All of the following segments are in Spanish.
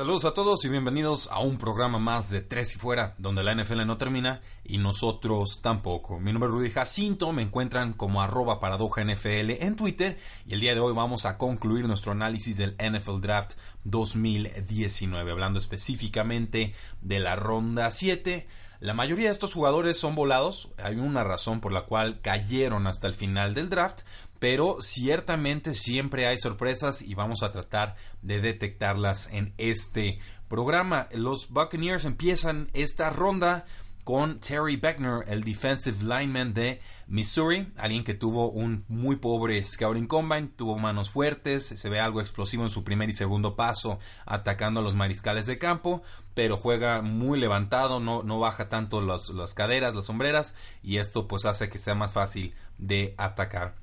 Saludos a todos y bienvenidos a un programa más de Tres y Fuera, donde la NFL no termina y nosotros tampoco. Mi nombre es Rudy Jacinto, me encuentran como arroba paradoja NFL en Twitter y el día de hoy vamos a concluir nuestro análisis del NFL Draft 2019, hablando específicamente de la ronda 7. La mayoría de estos jugadores son volados, hay una razón por la cual cayeron hasta el final del draft, pero ciertamente siempre hay sorpresas y vamos a tratar de detectarlas en este programa. Los Buccaneers empiezan esta ronda con Terry Beckner, el defensive lineman de Missouri, alguien que tuvo un muy pobre scouting combine, tuvo manos fuertes, se ve algo explosivo en su primer y segundo paso atacando a los mariscales de campo, pero juega muy levantado, no, no baja tanto las caderas, las sombreras, y esto pues hace que sea más fácil de atacar.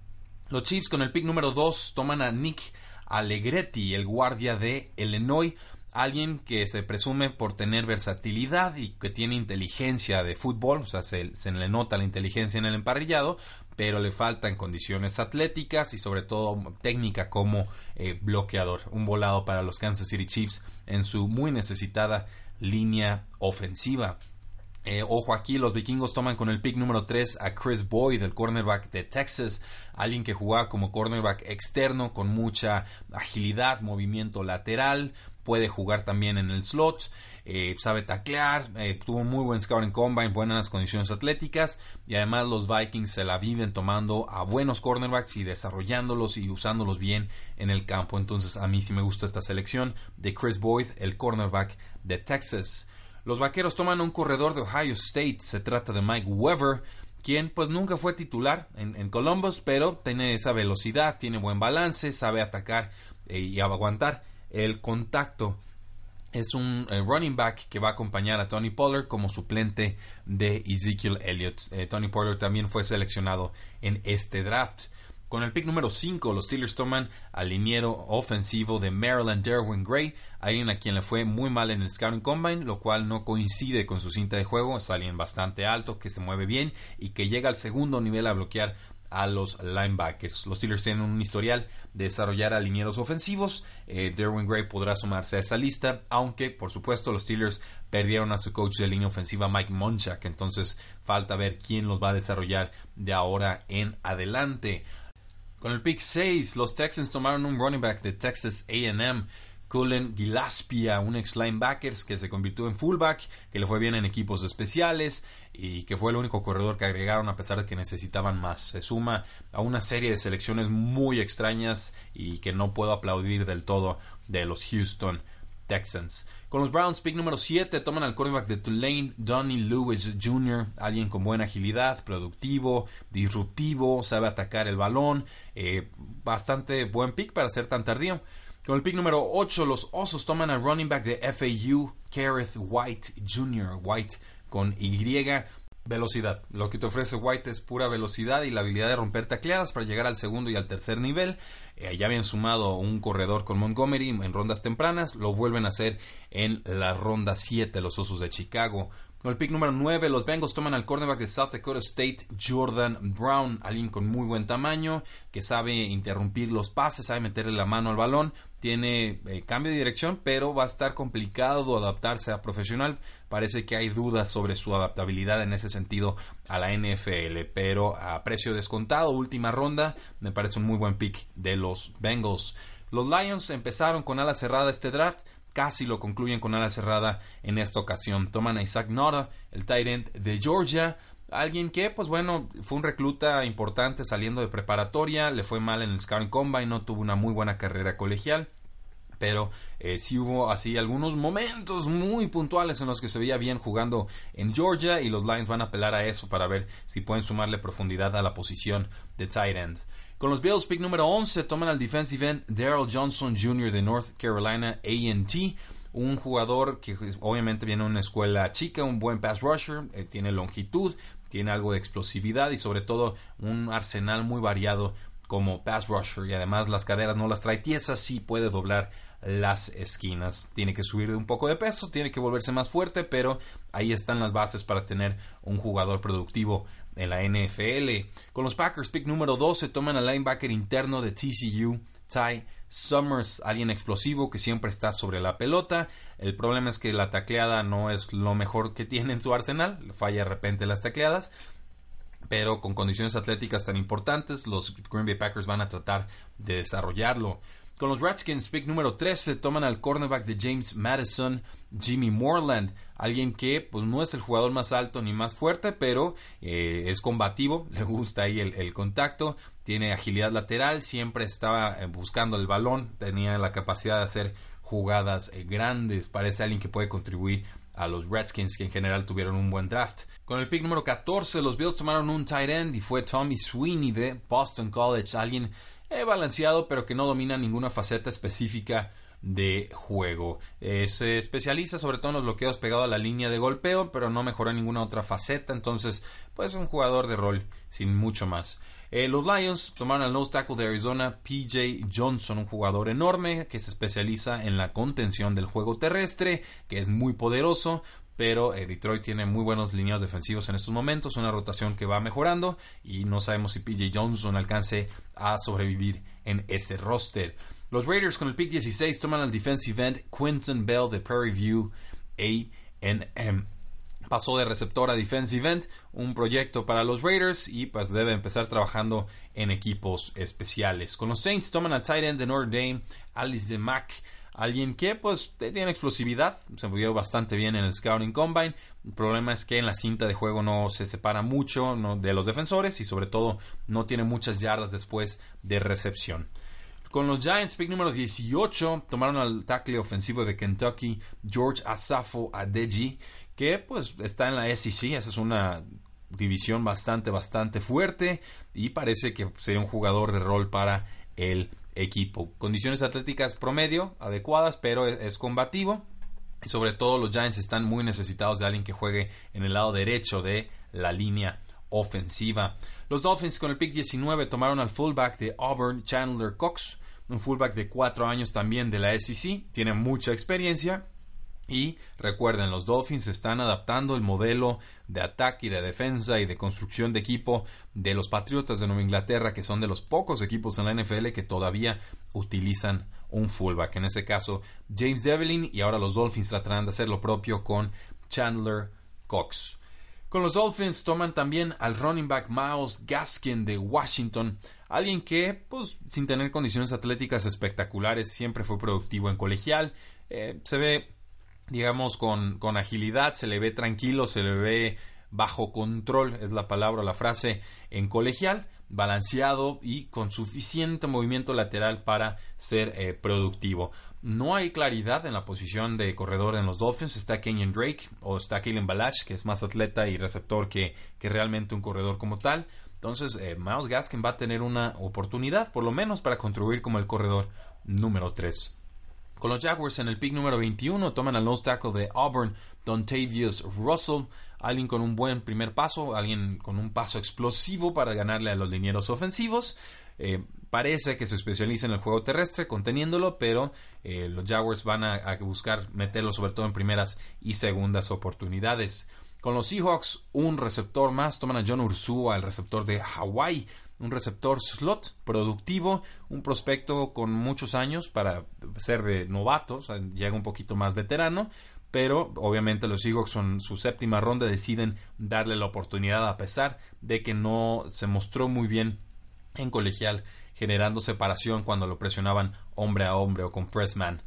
Los Chiefs con el pick número 2 toman a Nick Allegretti, el guardia de Illinois, alguien que se presume por tener versatilidad y que tiene inteligencia de fútbol, o sea, se, le nota la inteligencia en el emparrillado, pero le falta en condiciones atléticas y sobre todo técnica como eh, bloqueador. Un volado para los Kansas City Chiefs en su muy necesitada línea ofensiva. Eh, ojo aquí, los vikingos toman con el pick número 3 a Chris Boyd, el cornerback de Texas, alguien que jugaba como cornerback externo con mucha agilidad, movimiento lateral, puede jugar también en el slot, eh, sabe taclear, eh, tuvo muy buen scouting combine, buenas condiciones atléticas y además los Vikings se la viven tomando a buenos cornerbacks y desarrollándolos y usándolos bien en el campo. Entonces a mí sí me gusta esta selección de Chris Boyd, el cornerback de Texas. Los vaqueros toman un corredor de Ohio State. Se trata de Mike Weber, quien pues nunca fue titular en, Columbus, pero tiene esa velocidad, tiene buen balance, sabe atacar eh, y aguantar el contacto. Es un eh, running back que va a acompañar a Tony Pollard como suplente de Ezekiel Elliott. Eh, Tony Pollard también fue seleccionado en este draft. Con el pick número 5, los Steelers toman al liniero ofensivo de Maryland, Derwin Gray, alguien a quien le fue muy mal en el Scouting Combine, lo cual no coincide con su cinta de juego. Es alguien bastante alto, que se mueve bien y que llega al segundo nivel a bloquear a los linebackers. Los Steelers tienen un historial de desarrollar a linieros ofensivos. Eh, Derwin Gray podrá sumarse a esa lista, aunque por supuesto los Steelers perdieron a su coach de línea ofensiva Mike Monchak, entonces falta ver quién los va a desarrollar de ahora en adelante. Con el pick 6, los Texans tomaron un running back de Texas AM, Cullen Gillaspia, un ex linebacker que se convirtió en fullback, que le fue bien en equipos especiales y que fue el único corredor que agregaron a pesar de que necesitaban más. Se suma a una serie de selecciones muy extrañas y que no puedo aplaudir del todo de los Houston Texans. Con los Browns, pick número 7, toman al quarterback de Tulane, Donnie Lewis Jr., alguien con buena agilidad, productivo, disruptivo, sabe atacar el balón, eh, bastante buen pick para ser tan tardío. Con el pick número 8, los Osos toman al running back de FAU, Kareth White Jr., White con Y, Velocidad. Lo que te ofrece White es pura velocidad y la habilidad de romper tacleadas para llegar al segundo y al tercer nivel. Eh, ya habían sumado un corredor con Montgomery en rondas tempranas. Lo vuelven a hacer en la ronda 7 los Osos de Chicago. El pick número 9, los Bengals toman al cornerback de South Dakota State, Jordan Brown, alguien con muy buen tamaño, que sabe interrumpir los pases, sabe meterle la mano al balón, tiene eh, cambio de dirección, pero va a estar complicado adaptarse a profesional. Parece que hay dudas sobre su adaptabilidad en ese sentido a la NFL, pero a precio descontado, última ronda, me parece un muy buen pick de los Bengals. Los Lions empezaron con ala cerrada este draft casi lo concluyen con ala cerrada en esta ocasión. Toman a Isaac Nora, el tight end de Georgia, alguien que, pues bueno, fue un recluta importante saliendo de preparatoria, le fue mal en el Scouting Combine, no tuvo una muy buena carrera colegial, pero eh, sí hubo así algunos momentos muy puntuales en los que se veía bien jugando en Georgia y los Lions van a apelar a eso para ver si pueden sumarle profundidad a la posición de tight end. Con los Bills, pick número 11, toman al defensive end Daryl Johnson Jr. de North Carolina A&T un jugador que obviamente viene de una escuela chica, un buen pass rusher, eh, tiene longitud, tiene algo de explosividad y sobre todo un arsenal muy variado como pass rusher y además las caderas no las trae tiesas, sí puede doblar las esquinas. Tiene que subir de un poco de peso, tiene que volverse más fuerte, pero ahí están las bases para tener un jugador productivo en la NFL. Con los Packers, pick número 12, toman al linebacker interno de TCU, Ty Summers, alguien explosivo que siempre está sobre la pelota. El problema es que la tacleada no es lo mejor que tiene en su arsenal, falla de repente las tacleadas. Pero con condiciones atléticas tan importantes, los Green Bay Packers van a tratar de desarrollarlo. Con los Redskins, pick número 13, toman al cornerback de James Madison, Jimmy Moreland, alguien que pues no es el jugador más alto ni más fuerte, pero eh, es combativo, le gusta ahí el, contacto, tiene agilidad lateral, siempre estaba eh, buscando el balón, tenía la capacidad de hacer jugadas eh, grandes, parece alguien que puede contribuir a los Redskins que en general tuvieron un buen draft. Con el pick número 14 los Bills tomaron un tight end y fue Tommy Sweeney de Boston College, alguien balanceado pero que no domina ninguna faceta específica de juego. Eh, se especializa sobre todo en los bloqueos pegados a la línea de golpeo, pero no mejora ninguna otra faceta, entonces pues un jugador de rol sin mucho más. Eh, los Lions tomaron al nose tackle de Arizona, PJ Johnson, un jugador enorme que se especializa en la contención del juego terrestre, que es muy poderoso, pero eh, Detroit tiene muy buenos líneas defensivos en estos momentos, una rotación que va mejorando y no sabemos si PJ Johnson alcance a sobrevivir en ese roster. Los Raiders con el pick 16 toman al defensive end Quinton Bell de Prairie View A&M. Pasó de receptor a defensive end, un proyecto para los Raiders y pues debe empezar trabajando en equipos especiales. Con los Saints toman al tight end de Notre Dame, Alice Mack Alguien que pues tiene explosividad, se movió bastante bien en el Scouting Combine. El problema es que en la cinta de juego no se separa mucho de los defensores y sobre todo no tiene muchas yardas después de recepción. Con los Giants, pick número 18, tomaron al tackle ofensivo de Kentucky, George Asafo Adeji, que pues está en la SEC, esa es una división bastante, bastante fuerte y parece que sería un jugador de rol para el equipo. Condiciones atléticas promedio, adecuadas, pero es, combativo. Y sobre todo los Giants están muy necesitados de alguien que juegue en el lado derecho de la línea ofensiva. Los Dolphins con el pick 19 tomaron al fullback de Auburn, Chandler Cox, un fullback de 4 años también de la SEC, tiene mucha experiencia y recuerden, los Dolphins están adaptando el modelo de ataque y de defensa y de construcción de equipo de los Patriotas de Nueva Inglaterra, que son de los pocos equipos en la NFL que todavía utilizan un fullback. En ese caso, James Devlin y ahora los Dolphins tratarán de hacer lo propio con Chandler Cox. Con los Dolphins toman también al running back Miles Gaskin de Washington, alguien que, pues, sin tener condiciones atléticas espectaculares, siempre fue productivo en colegial. Eh, se ve digamos, con, con agilidad, se le ve tranquilo, se le ve bajo control, es la palabra, la frase en colegial, balanceado y con suficiente movimiento lateral para ser eh, productivo. No hay claridad en la posición de corredor en los Dolphins. Está Kenyon Drake o está Kalen Balach, que es más atleta y receptor que, que realmente un corredor como tal. Entonces, eh, Miles Gaskin va a tener una oportunidad, por lo menos, para contribuir como el corredor número 3. Con los Jaguars en el pick número 21 toman al nose tackle de Auburn, Dontavius Russell, alguien con un buen primer paso, alguien con un paso explosivo para ganarle a los linieros ofensivos. Eh, parece que se especializa en el juego terrestre, conteniéndolo, pero eh, los Jaguars van a, buscar meterlo sobre todo en primeras y segundas oportunidades. Con los Seahawks, un receptor más, toman a John Ursua, el receptor de Hawaii, un receptor slot productivo, un prospecto con muchos años para ser de novatos, llega un poquito más veterano, pero obviamente los Seahawks en su séptima ronda deciden darle la oportunidad a pesar de que no se mostró muy bien en colegial generando separación cuando lo presionaban hombre a hombre o con pressman.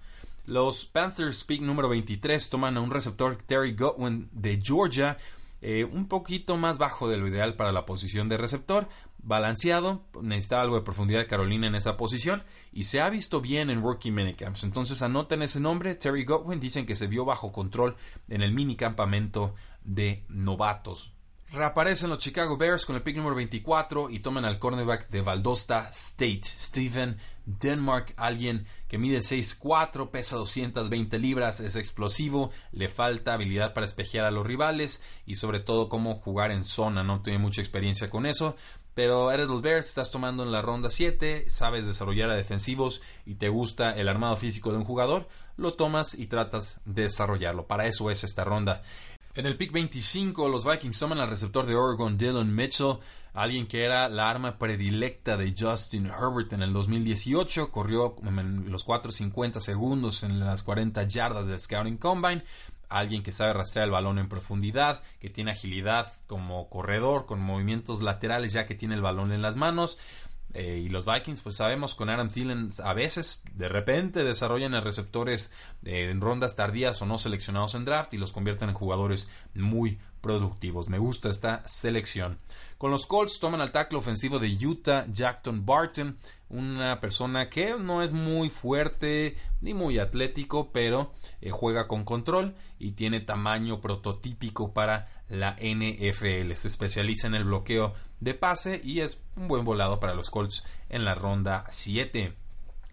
Los Panthers pick número 23 toman a un receptor Terry Godwin de Georgia eh, un poquito más bajo de lo ideal para la posición de receptor, balanceado, necesita algo de profundidad Carolina en esa posición y se ha visto bien en rookie minicamps. Entonces anoten ese nombre, Terry Godwin, dicen que se vio bajo control en el minicampamento de novatos. Reaparecen los Chicago Bears con el pick número 24 y toman al cornerback de Valdosta State, Stephen Denmark, alguien que mide 6'4, pesa 220 libras, es explosivo, le falta habilidad para espejear a los rivales y sobre todo cómo jugar en zona, no tiene mucha experiencia con eso, pero eres los Bears, estás tomando en la ronda 7, sabes desarrollar a defensivos y te gusta el armado físico de un jugador, lo tomas y tratas de desarrollarlo. Para eso es esta ronda. En el pick 25, los Vikings toman al receptor de Oregon, Dylan Mitchell, alguien que era la arma predilecta de Justin Herbert en el 2018. Corrió los 4.50 segundos en las 40 yardas del Scouting Combine. Alguien que sabe rastrear el balón en profundidad, que tiene agilidad como corredor, con movimientos laterales ya que tiene el balón en las manos. Eh, y los Vikings, pues sabemos, con Adam Thielen a veces, de repente, desarrollan a receptores eh, en rondas tardías o no seleccionados en draft y los convierten en jugadores muy productivos. Me gusta esta selección. Con los Colts toman al tackle ofensivo de Utah, Jackton Barton, una persona que no es muy fuerte ni muy atlético, pero eh, juega con control y tiene tamaño prototípico para la NFL. Se especializa en el bloqueo de pase y es un buen volado para los Colts en la ronda 7.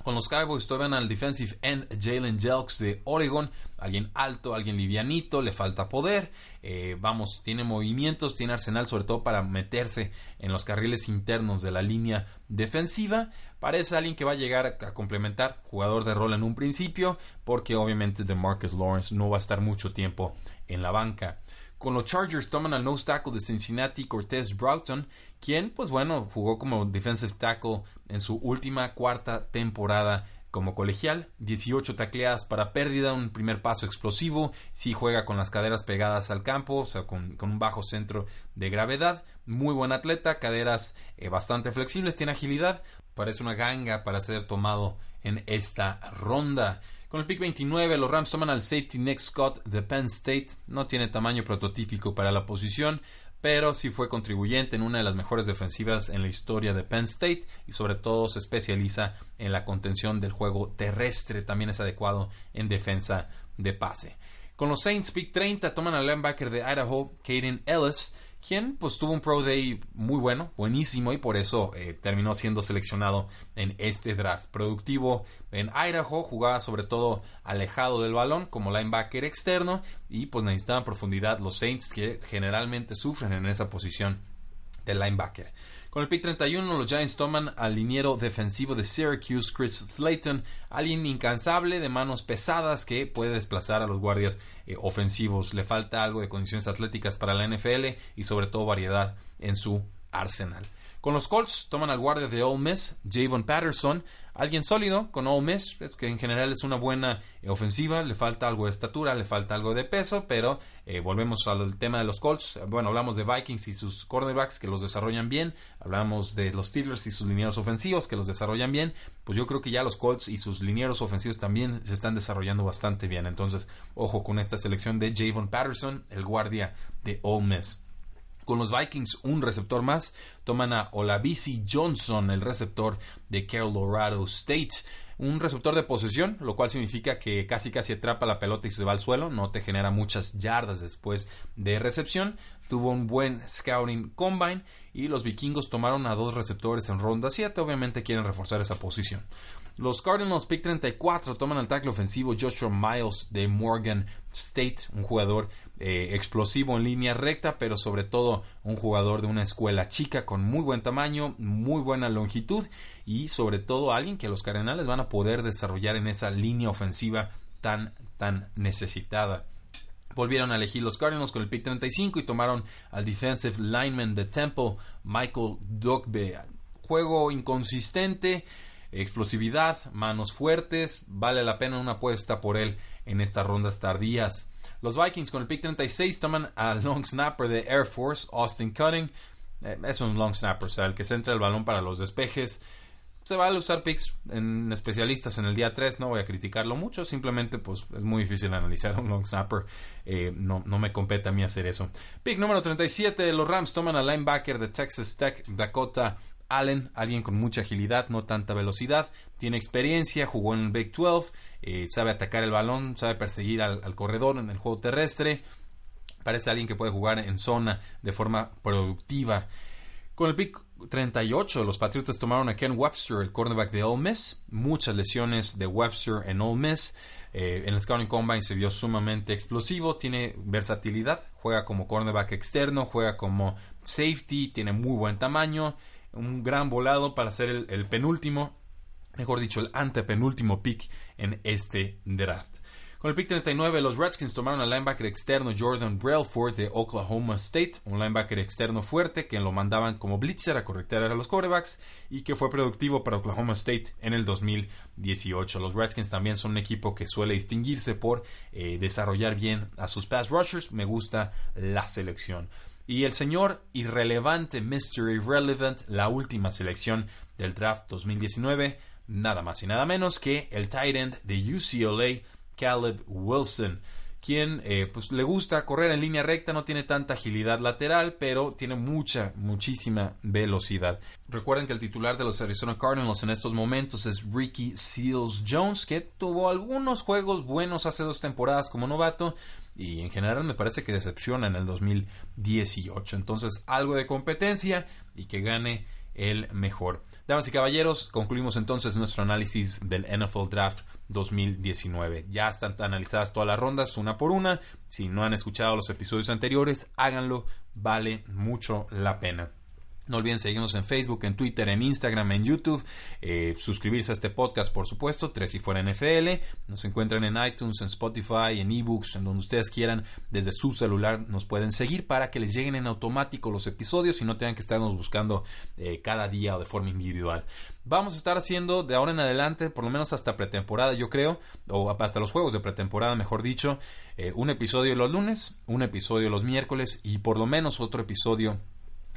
Con los Cowboys toman al defensive end Jalen Jelks de Oregon, alguien alto, alguien livianito, le falta poder, eh, vamos, tiene movimientos, tiene arsenal sobre todo para meterse en los carriles internos de la línea defensiva, parece alguien que va a llegar a complementar jugador de rol en un principio, porque obviamente de Marcus Lawrence no va a estar mucho tiempo en la banca. Con los Chargers toman al nose tackle de Cincinnati, Cortez Broughton, quien, pues bueno, jugó como defensive tackle en su última cuarta temporada como colegial, 18 tacleadas para pérdida, un primer paso explosivo, si juega con las caderas pegadas al campo, o sea, con, un bajo centro de gravedad, muy buen atleta, caderas eh, bastante flexibles, tiene agilidad, parece una ganga para ser tomado en esta ronda. Con el pick 29, los Rams toman al safety Nick Scott de Penn State. No tiene tamaño prototípico para la posición, pero sí fue contribuyente en una de las mejores defensivas en la historia de Penn State y sobre todo se especializa en la contención del juego terrestre. También es adecuado en defensa de pase. Con los Saints, pick 30, toman al linebacker de Idaho, Caden Ellis quien pues tuvo un Pro Day muy bueno, buenísimo y por eso eh, terminó siendo seleccionado en este draft. Productivo en Idaho, jugaba sobre todo alejado del balón como linebacker externo y pues necesitaban profundidad los Saints que generalmente sufren en esa posición de linebacker. Con el pick 31, los Giants toman al liniero defensivo de Syracuse, Chris Slayton, alguien incansable de manos pesadas que puede desplazar a los guardias eh, ofensivos. Le falta algo de condiciones atléticas para la NFL y sobre todo variedad en su arsenal. Con los Colts toman al guardia de Ole Miss, Javon Patterson, alguien sólido con Ole Miss, es que en general es una buena eh, ofensiva, le falta algo de estatura, le falta algo de peso, pero eh, volvemos al tema de los Colts. Bueno, hablamos de Vikings y sus cornerbacks que los desarrollan bien, hablamos de los Steelers y sus linieros ofensivos que los desarrollan bien, pues yo creo que ya los Colts y sus linieros ofensivos también se están desarrollando bastante bien. Entonces, ojo con esta selección de Javon Patterson, el guardia de Ole Miss. Con los Vikings, un receptor más. Toman a Olavisi Johnson, el receptor de Colorado State. Un receptor de posesión, lo cual significa que casi casi atrapa la pelota y se va al suelo. No te genera muchas yardas después de recepción. Tuvo un buen scouting combine y los vikingos tomaron a dos receptores en ronda 7. Obviamente quieren reforzar esa posición. Los Cardinals pick 34 toman al tackle ofensivo Joshua Miles de Morgan State, un jugador eh, explosivo en línea recta, pero sobre todo un jugador de una escuela chica con muy buen tamaño, muy buena longitud y sobre todo alguien que los Cardenales van a poder desarrollar en esa línea ofensiva tan tan necesitada. Volvieron a elegir los Cardinals con el pick 35 y tomaron al defensive lineman de Temple, Michael Dogbe. Juego inconsistente, explosividad, manos fuertes, vale la pena una apuesta por él en estas rondas tardías. Los Vikings con el pick 36 toman al long snapper de Air Force, Austin Cutting. Eh, es un long snapper, o sea, el que centra el balón para los despejes. se vale usar picks en especialistas en el día 3, no voy a criticarlo mucho, simplemente pues es muy difícil analizar un long snapper, eh, no, no me compete a mí hacer eso. Pick número 37, los Rams toman al linebacker de Texas Tech, Dakota Allen, alguien con mucha agilidad, no tanta velocidad, tiene experiencia, jugó en el Big 12, eh, sabe atacar el balón, sabe perseguir al, corredor en el juego terrestre, parece alguien que puede jugar en zona de forma productiva. Con el pick 38, los Patriotas tomaron a Ken Webster, el cornerback de Ole Miss. Muchas lesiones de Webster en Ole Miss. Eh, en el Scouting Combine se vio sumamente explosivo, tiene versatilidad, juega como cornerback externo, juega como safety, tiene muy buen tamaño un gran volado para ser el, penúltimo, mejor dicho, el antepenúltimo pick en este draft. Con el pick 39, los Redskins tomaron al linebacker externo Jordan Brailford de Oklahoma State, un linebacker externo fuerte que lo mandaban como blitzer a correctar a los quarterbacks y que fue productivo para Oklahoma State en el 2018. Los Redskins también son un equipo que suele distinguirse por eh, desarrollar bien a sus pass rushers. Me gusta la selección. Y el señor irrelevante Mr. Irrelevant, la última selección del draft 2019, nada más y nada menos que el tight end de UCLA, Caleb Wilson quien eh, pues, le gusta correr en línea recta, no tiene tanta agilidad lateral, pero tiene mucha, muchísima velocidad. Recuerden que el titular de los Arizona Cardinals en estos momentos es Ricky Seals Jones, que tuvo algunos juegos buenos hace dos temporadas como novato, y en general me parece que decepciona en el 2018. Entonces, algo de competencia y que gane el mejor. Damas y caballeros, concluimos entonces nuestro análisis del NFL Draft 2019. Ya están analizadas todas las rondas una por una. Si no han escuchado los episodios anteriores, háganlo, vale mucho la pena. No olviden seguirnos en Facebook, en Twitter, en Instagram, en YouTube. Eh, suscribirse a este podcast, por supuesto. Tres y fuera NFL. Nos encuentran en iTunes, en Spotify, en eBooks, en donde ustedes quieran. Desde su celular nos pueden seguir para que les lleguen en automático los episodios y no tengan que estarnos buscando eh, cada día o de forma individual. Vamos a estar haciendo de ahora en adelante, por lo menos hasta pretemporada, yo creo, o hasta los juegos de pretemporada, mejor dicho, eh, un episodio los lunes, un episodio los miércoles y por lo menos otro episodio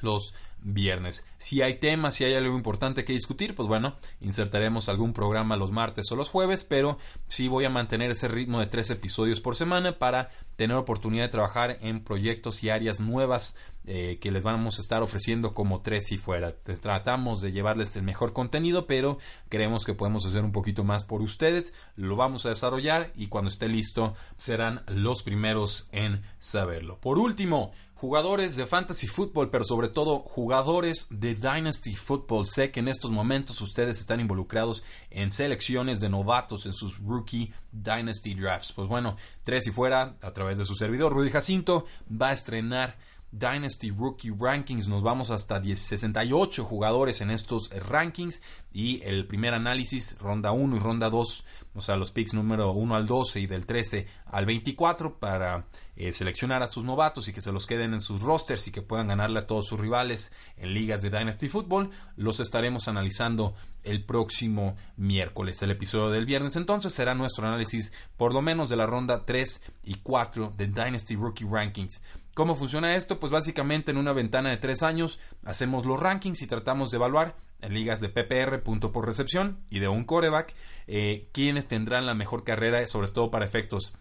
los viernes. Si hay temas, si hay algo importante que discutir, pues bueno, insertaremos algún programa los martes o los jueves, pero sí voy a mantener ese ritmo de tres episodios por semana para tener oportunidad de trabajar en proyectos y áreas nuevas eh, que les vamos a estar ofreciendo como tres y fuera. Tratamos de llevarles el mejor contenido, pero creemos que podemos hacer un poquito más por ustedes. Lo vamos a desarrollar y cuando esté listo serán los primeros en saberlo. Por último, jugadores de fantasy football, pero sobre todo jugadores de Dynasty Football. Sé que en estos momentos ustedes están involucrados en selecciones de novatos en sus rookie Dynasty drafts. Pues bueno, tres y fuera, a través de su servidor, Rudy Jacinto, va a estrenar Dynasty Rookie Rankings. Nos vamos hasta 68 jugadores en estos rankings. Y el primer análisis, ronda 1 y ronda 2, o sea, los picks número 1 al 12 y del 13 al 24 para eh, seleccionar a sus novatos y que se los queden en sus rosters y que puedan ganarle a todos sus rivales en ligas de Dynasty Football. Los estaremos analizando el próximo miércoles. El episodio del viernes entonces será nuestro análisis por lo menos de la ronda 3 y 4 de Dynasty Rookie Rankings. ¿Cómo funciona esto? Pues básicamente en una ventana de tres años hacemos los rankings y tratamos de evaluar en ligas de PPR, punto por recepción, y de un coreback, eh, quienes tendrán la mejor carrera, sobre todo para efectos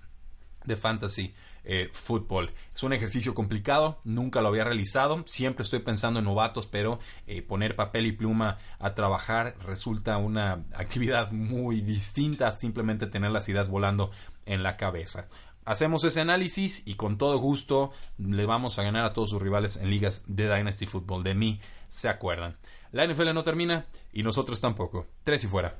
de fantasy eh, fútbol. Es un ejercicio complicado, nunca lo había realizado, siempre estoy pensando en novatos, pero eh, poner papel y pluma a trabajar resulta una actividad muy distinta a simplemente tener las ideas volando en la cabeza. Hacemos ese análisis y con todo gusto le vamos a ganar a todos sus rivales en ligas de Dynasty Football. De mí se acuerdan. La NFL no termina y nosotros tampoco. Tres y fuera.